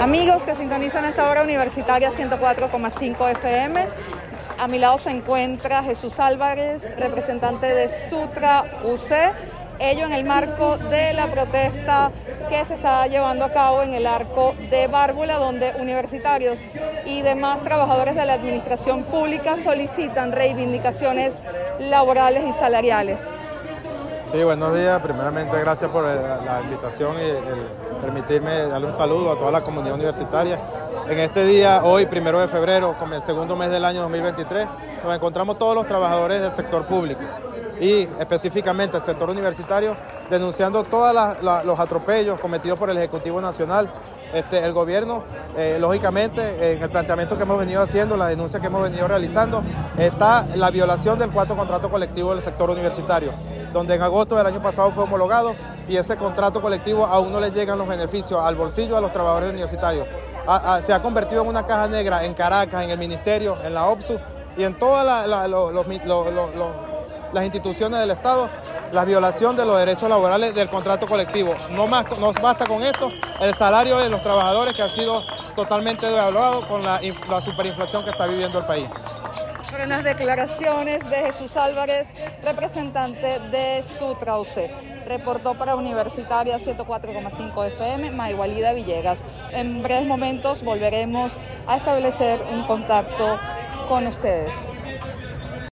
Amigos que sintonizan esta hora universitaria 104,5 FM. A mi lado se encuentra Jesús Álvarez, representante de Sutra UC, ello en el marco de la protesta que se está llevando a cabo en el arco de Bárbula, donde universitarios y demás trabajadores de la administración pública solicitan reivindicaciones laborales y salariales. Sí, buenos días. Primeramente, gracias por la invitación y el permitirme darle un saludo a toda la comunidad universitaria. En este día, hoy, primero de febrero, como el segundo mes del año 2023, nos encontramos todos los trabajadores del sector público y específicamente el sector universitario, denunciando todos los atropellos cometidos por el Ejecutivo Nacional este, el gobierno, eh, lógicamente, en el planteamiento que hemos venido haciendo, la denuncia que hemos venido realizando, está la violación del cuarto contrato colectivo del sector universitario, donde en agosto del año pasado fue homologado y ese contrato colectivo aún no le llegan los beneficios al bolsillo a los trabajadores universitarios. se ha convertido en una caja negra en Caracas, en el Ministerio, en la OPSU y en todas las instituciones del Estado la violación de los derechos laborales del contrato colectivo. No, más, no basta con esto, el salario de los trabajadores que ha sido totalmente devaluado con la superinflación que está viviendo el país. Fueron las declaraciones de Jesús Álvarez, representante de Sutrauce. Reportó para Universitaria 104,5 FM, Maigualida Villegas. En breves momentos volveremos a establecer un contacto con ustedes.